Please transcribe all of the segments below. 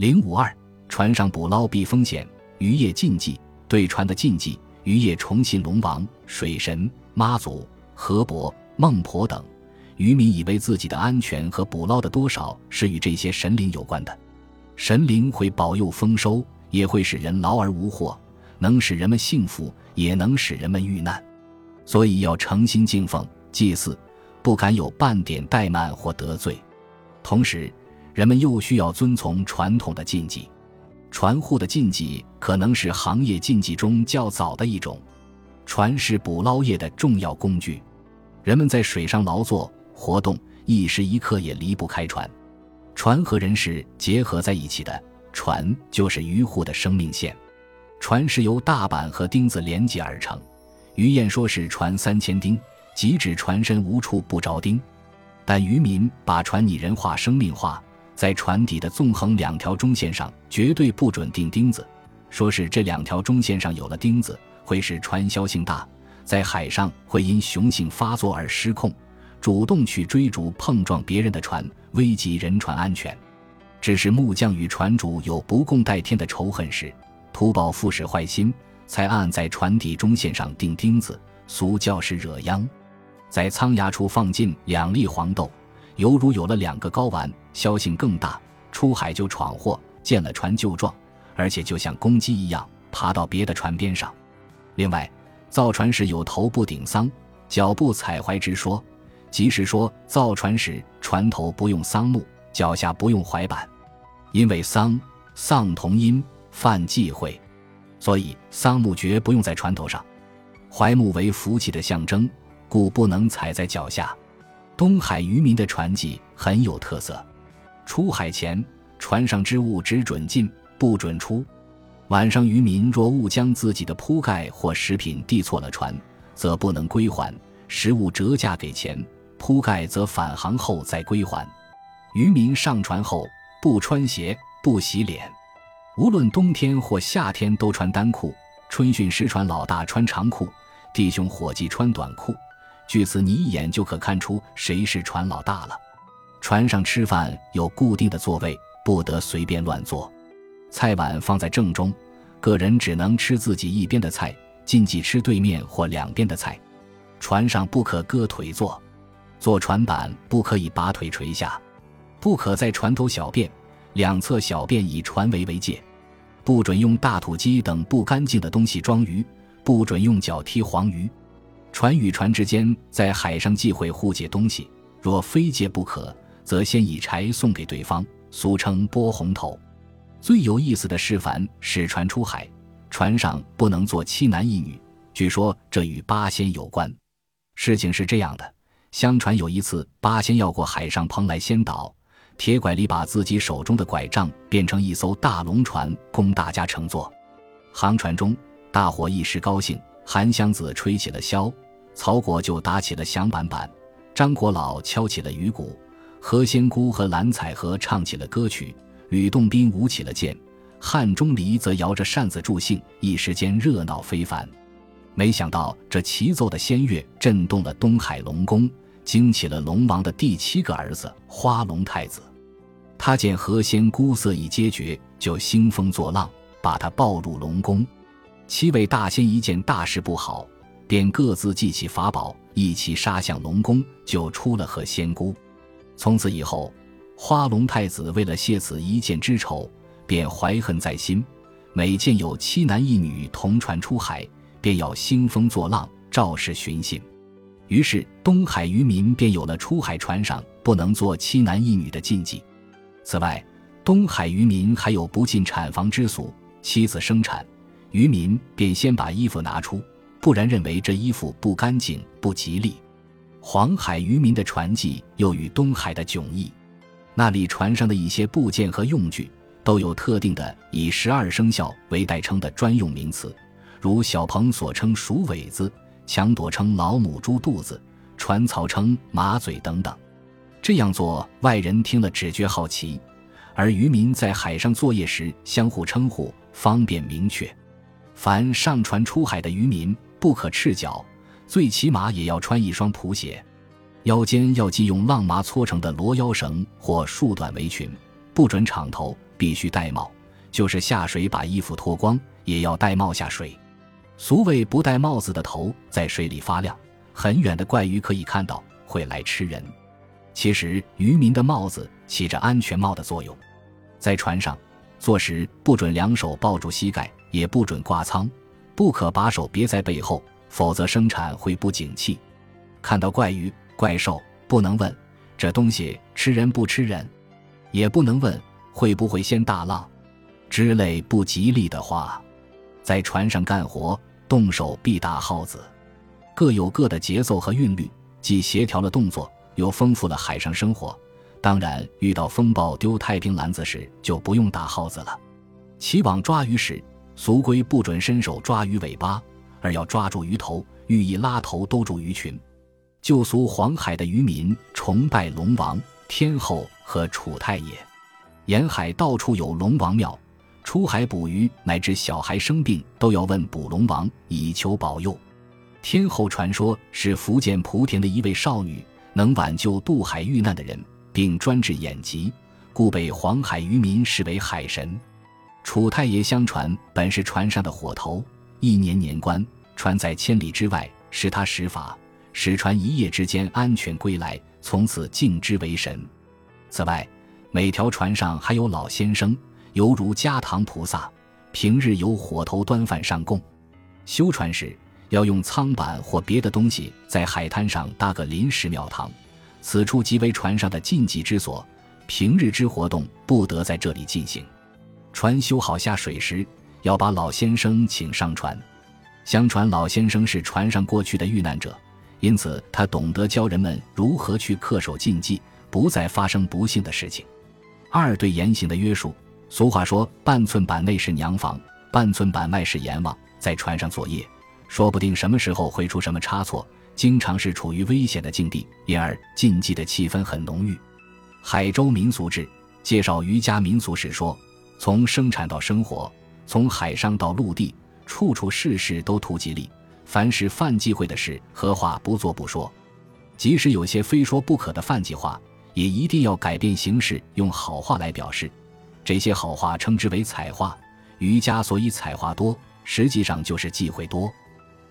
零五二，船上捕捞避风险，渔业禁忌。对船的禁忌，渔业崇信龙王、水神、妈祖、河伯、孟婆等，渔民以为自己的安全和捕捞的多少是与这些神灵有关的。神灵会保佑丰收，也会使人劳而无获，能使人们幸福，也能使人们遇难，所以要诚心敬奉祭祀，不敢有半点怠慢或得罪。同时，人们又需要遵从传统的禁忌。船户的禁忌可能是行业禁忌中较早的一种。船是捕捞业的重要工具，人们在水上劳作活动，一时一刻也离不开船。船和人是结合在一起的，船就是渔户的生命线。船是由大板和钉子连接而成。于谚说是船三千钉，即指船身无处不着钉。但渔民把船拟人化、生命化。在船底的纵横两条中线上绝对不准钉钉子，说是这两条中线上有了钉子，会使船销性大，在海上会因雄性发作而失控，主动去追逐碰撞别人的船，危及人船安全。只是木匠与船主有不共戴天的仇恨时，图报复使坏心，才暗在船底中线上钉钉子，俗叫是惹殃。在舱牙处放进两粒黄豆。犹如有了两个睾丸，消性更大，出海就闯祸，见了船就撞，而且就像公鸡一样爬到别的船边上。另外，造船时有头部顶桑，脚部踩踝之说，即是说造船时船头不用桑木，脚下不用槐板，因为桑丧同音，犯忌讳，所以桑木绝不用在船头上。槐木为福气的象征，故不能踩在脚下。东海渔民的船技很有特色。出海前，船上之物只准进，不准出。晚上，渔民若误将自己的铺盖或食品递错了船，则不能归还；食物折价给钱，铺盖则返航后再归还。渔民上船后不穿鞋，不洗脸，无论冬天或夏天都穿单裤。春训时，船老大穿长裤，弟兄伙计穿短裤。据此，你一眼就可看出谁是船老大了。船上吃饭有固定的座位，不得随便乱坐。菜碗放在正中，个人只能吃自己一边的菜，禁忌吃对面或两边的菜。船上不可搁腿坐，坐船板不可以把腿垂下，不可在船头小便，两侧小便以船围为界，不准用大土机等不干净的东西装鱼，不准用脚踢黄鱼。船与船之间在海上忌讳互借东西，若非借不可，则先以柴送给对方，俗称拨红头。最有意思的是，凡使船出海，船上不能坐七男一女。据说这与八仙有关。事情是这样的：相传有一次，八仙要过海上蓬莱仙岛，铁拐李把自己手中的拐杖变成一艘大龙船，供大家乘坐。航船中，大伙一时高兴。韩湘子吹起了箫，曹果就打起了响板板，张国老敲起了鱼鼓，何仙姑和蓝采和唱起了歌曲，吕洞宾舞起了剑，汉钟离则摇着扇子助兴，一时间热闹非凡。没想到这齐奏的仙乐震动了东海龙宫，惊起了龙王的第七个儿子花龙太子。他见何仙姑色已皆绝，就兴风作浪，把他抱入龙宫。七位大仙一见大事不好，便各自祭起法宝，一起杀向龙宫，救出了何仙姑。从此以后，花龙太子为了谢此一箭之仇，便怀恨在心。每见有七男一女同船出海，便要兴风作浪，肇事寻衅。于是东海渔民便有了出海船上不能坐七男一女的禁忌。此外，东海渔民还有不进产房之俗，妻子生产。渔民便先把衣服拿出，不然认为这衣服不干净、不吉利。黄海渔民的船技又与东海的迥异，那里船上的一些部件和用具都有特定的以十二生肖为代称的专用名词，如小鹏所称鼠尾子，强朵称老母猪肚子，船槽称马嘴等等。这样做，外人听了只觉好奇，而渔民在海上作业时相互称呼，方便明确。凡上船出海的渔民，不可赤脚，最起码也要穿一双蒲鞋，腰间要系用浪麻搓成的罗腰绳或束短围裙，不准敞头，必须戴帽，就是下水把衣服脱光，也要戴帽下水。俗谓不戴帽子的头在水里发亮，很远的怪鱼可以看到，会来吃人。其实渔民的帽子起着安全帽的作用，在船上坐时不准两手抱住膝盖，也不准挂舱，不可把手别在背后，否则生产会不景气。看到怪鱼、怪兽，不能问这东西吃人不吃人，也不能问会不会掀大浪之类不吉利的话。在船上干活。动手必打耗子，各有各的节奏和韵律，既协调了动作，又丰富了海上生活。当然，遇到风暴丢太平篮子时，就不用打耗子了。起网抓鱼时，俗规不准伸手抓鱼尾巴，而要抓住鱼头，寓意拉头兜住鱼群。旧俗黄海的渔民崇拜龙王、天后和楚太爷，沿海到处有龙王庙。出海捕鱼，乃至小孩生病，都要问捕龙王以求保佑。天后传说是福建莆田的一位少女，能挽救渡海遇难的人，并专治眼疾，故被黄海渔民视为海神。楚太爷相传本是船上的火头，一年年关，船在千里之外，是他施法，使船一夜之间安全归来，从此敬之为神。此外，每条船上还有老先生。犹如家堂菩萨，平日有火头端饭上供。修船时要用舱板或别的东西在海滩上搭个临时庙堂，此处即为船上的禁忌之所，平日之活动不得在这里进行。船修好下水时，要把老先生请上船。相传老先生是船上过去的遇难者，因此他懂得教人们如何去恪守禁忌，不再发生不幸的事情。二对言行的约束。俗话说：“半寸板内是娘房，半寸板外是阎王。”在船上作业，说不定什么时候会出什么差错，经常是处于危险的境地，因而禁忌的气氛很浓郁。《海州民俗志》介绍渔家民俗时说：“从生产到生活，从海上到陆地，处处事事都图吉利。凡是犯忌讳的事何话，不做不说。即使有些非说不可的犯忌话，也一定要改变形式，用好话来表示。”这些好话称之为彩话，渔家所以彩话多，实际上就是忌讳多。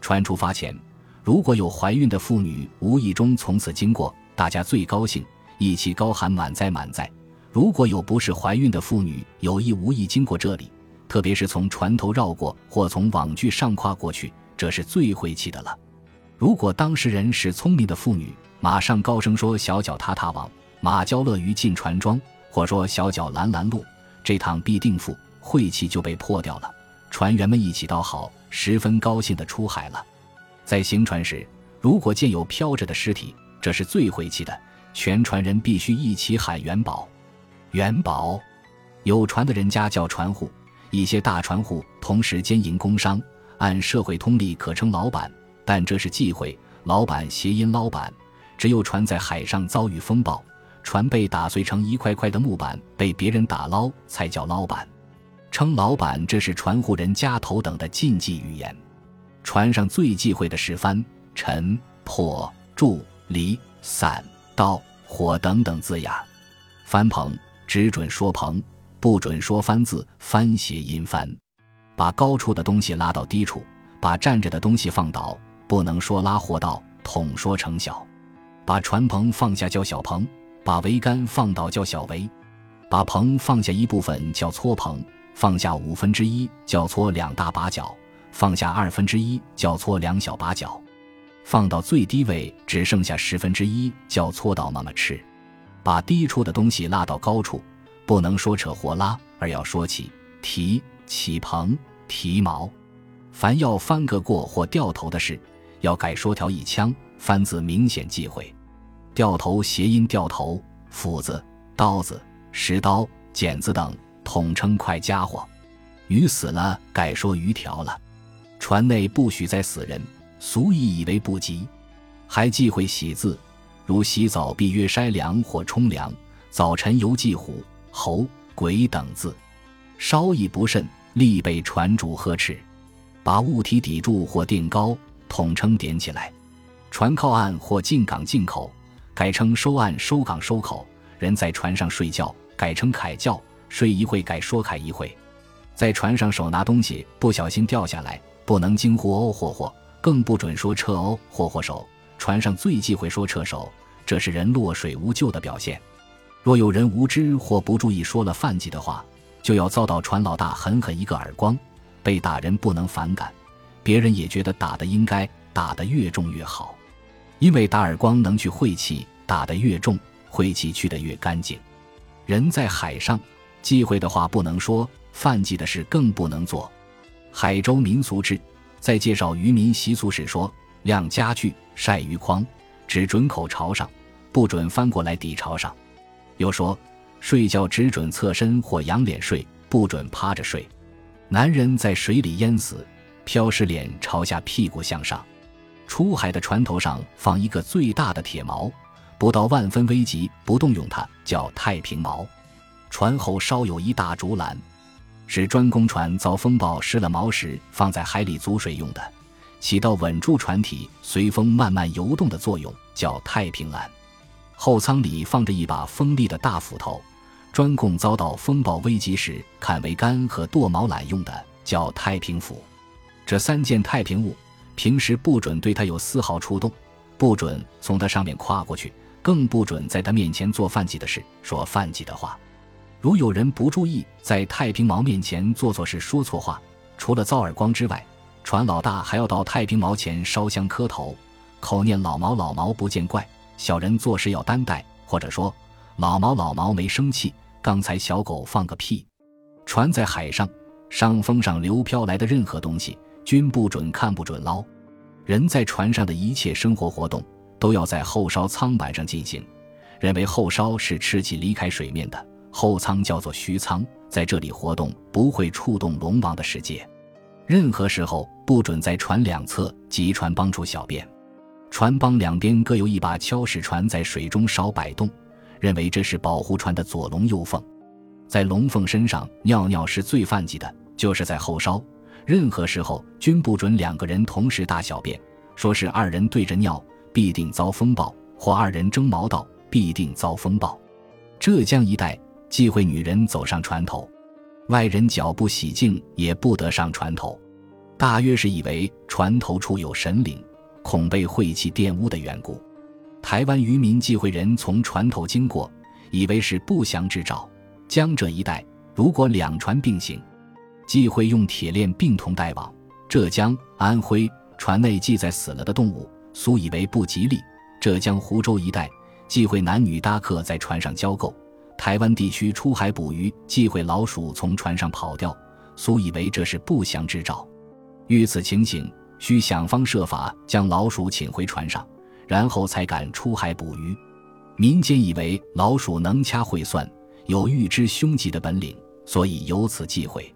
船出发前，如果有怀孕的妇女无意中从此经过，大家最高兴，一起高喊满载满载；如果有不是怀孕的妇女有意无意经过这里，特别是从船头绕过或从网具上跨过去，这是最晦气的了。如果当事人是聪明的妇女，马上高声说：“小脚踏踏网，马交乐于进船庄。”或说：“小脚拦拦路。”这趟必定富，晦气就被破掉了。船员们一起道好，十分高兴地出海了。在行船时，如果见有飘着的尸体，这是最晦气的。全船人必须一起喊元宝，元宝。有船的人家叫船户，一些大船户同时兼营工商，按社会通例可称老板，但这是忌讳。老板谐音捞板，只有船在海上遭遇风暴。船被打碎成一块块的木板，被别人打捞才叫捞板，称老板这是船户人家头等的禁忌语言。船上最忌讳的是帆、沉、破、柱、离、散、刀、火等等字眼。帆篷只准说棚，不准说帆字。帆谐音帆，把高处的东西拉到低处，把站着的东西放倒，不能说拉或倒，统说成小。把船棚放下叫小棚。把桅杆放倒叫小桅，把棚放下一部分叫搓棚，放下五分之一叫搓两大把角，放下二分之一叫搓两小把角，放到最低位只剩下十分之一叫搓到妈妈吃。把低处的东西拉到高处，不能说扯或拉，而要说起提起棚提锚。凡要翻个过或掉头的事，要改说条一枪，翻字明显忌讳。掉头谐音掉头，斧子、刀子、石刀、剪子等统称快家伙。鱼死了改说鱼条了。船内不许再死人，俗意以为不吉。还忌讳喜字，如洗澡必曰筛凉或冲凉，早晨犹忌虎、猴、鬼等字。稍一不慎，立被船主呵斥。把物体抵住或垫高，统称点起来。船靠岸或进港进口。改称收岸、收港、收口。人在船上睡觉，改称凯觉；睡一会改说凯一会。在船上手拿东西不小心掉下来，不能惊呼哦霍霍，更不准说撤哦霍霍手。船上最忌讳说撤手，这是人落水无救的表现。若有人无知或不注意说了犯忌的话，就要遭到船老大狠狠一个耳光。被打人不能反感，别人也觉得打的应该，打得越重越好，因为打耳光能去晦气，打得越重，晦气去得越干净。人在海上，忌讳的话不能说。犯忌的事更不能做。海州民俗志在介绍渔民习俗时说：“晾家具、晒鱼筐，只准口朝上，不准翻过来底朝上。”又说：“睡觉只准侧身或仰脸睡，不准趴着睡。男人在水里淹死，漂尸脸朝下，屁股向上。出海的船头上放一个最大的铁锚，不到万分危急不动用它，叫太平锚。船后稍有一大竹篮。”是专供船遭风暴失了锚时放在海里阻水用的，起到稳住船体随风慢慢游动的作用，叫太平岸。后舱里放着一把锋利的大斧头，专供遭到风暴危急时砍桅杆和剁锚缆用的，叫太平斧。这三件太平物，平时不准对它有丝毫触动，不准从它上面跨过去，更不准在它面前做犯忌的事，说犯忌的话。如有人不注意，在太平锚面前做错事、说错话，除了遭耳光之外，船老大还要到太平毛前烧香磕头，口念“老毛老毛不见怪”，小人做事要担待，或者说“老毛老毛没生气，刚才小狗放个屁”。船在海上，上风上流飘来的任何东西，均不准看、不准捞。人在船上的一切生活活动，都要在后梢舱板上进行，认为后梢是吃气离开水面的。后舱叫做虚舱，在这里活动不会触动龙王的世界。任何时候不准在船两侧及船帮处小便。船帮两边各有一把锹，使船在水中少摆动，认为这是保护船的左龙右凤。在龙凤身上尿尿是最犯忌的，就是在后梢。任何时候均不准两个人同时大小便，说是二人对着尿必定遭风暴，或二人争毛道必定遭风暴。浙江一带。忌讳女人走上船头，外人脚不洗净也不得上船头，大约是以为船头处有神灵，恐被晦气玷污的缘故。台湾渔民忌讳人从船头经过，以为是不祥之兆。江浙一带如果两船并行，忌讳用铁链并同带网。浙江、安徽船内系载死了的动物，素以为不吉利。浙江湖州一带忌讳男女搭客在船上交媾。台湾地区出海捕鱼，忌讳老鼠从船上跑掉，素以为这是不祥之兆。遇此情形，需想方设法将老鼠请回船上，然后才敢出海捕鱼。民间以为老鼠能掐会算，有预知凶吉的本领，所以有此忌讳。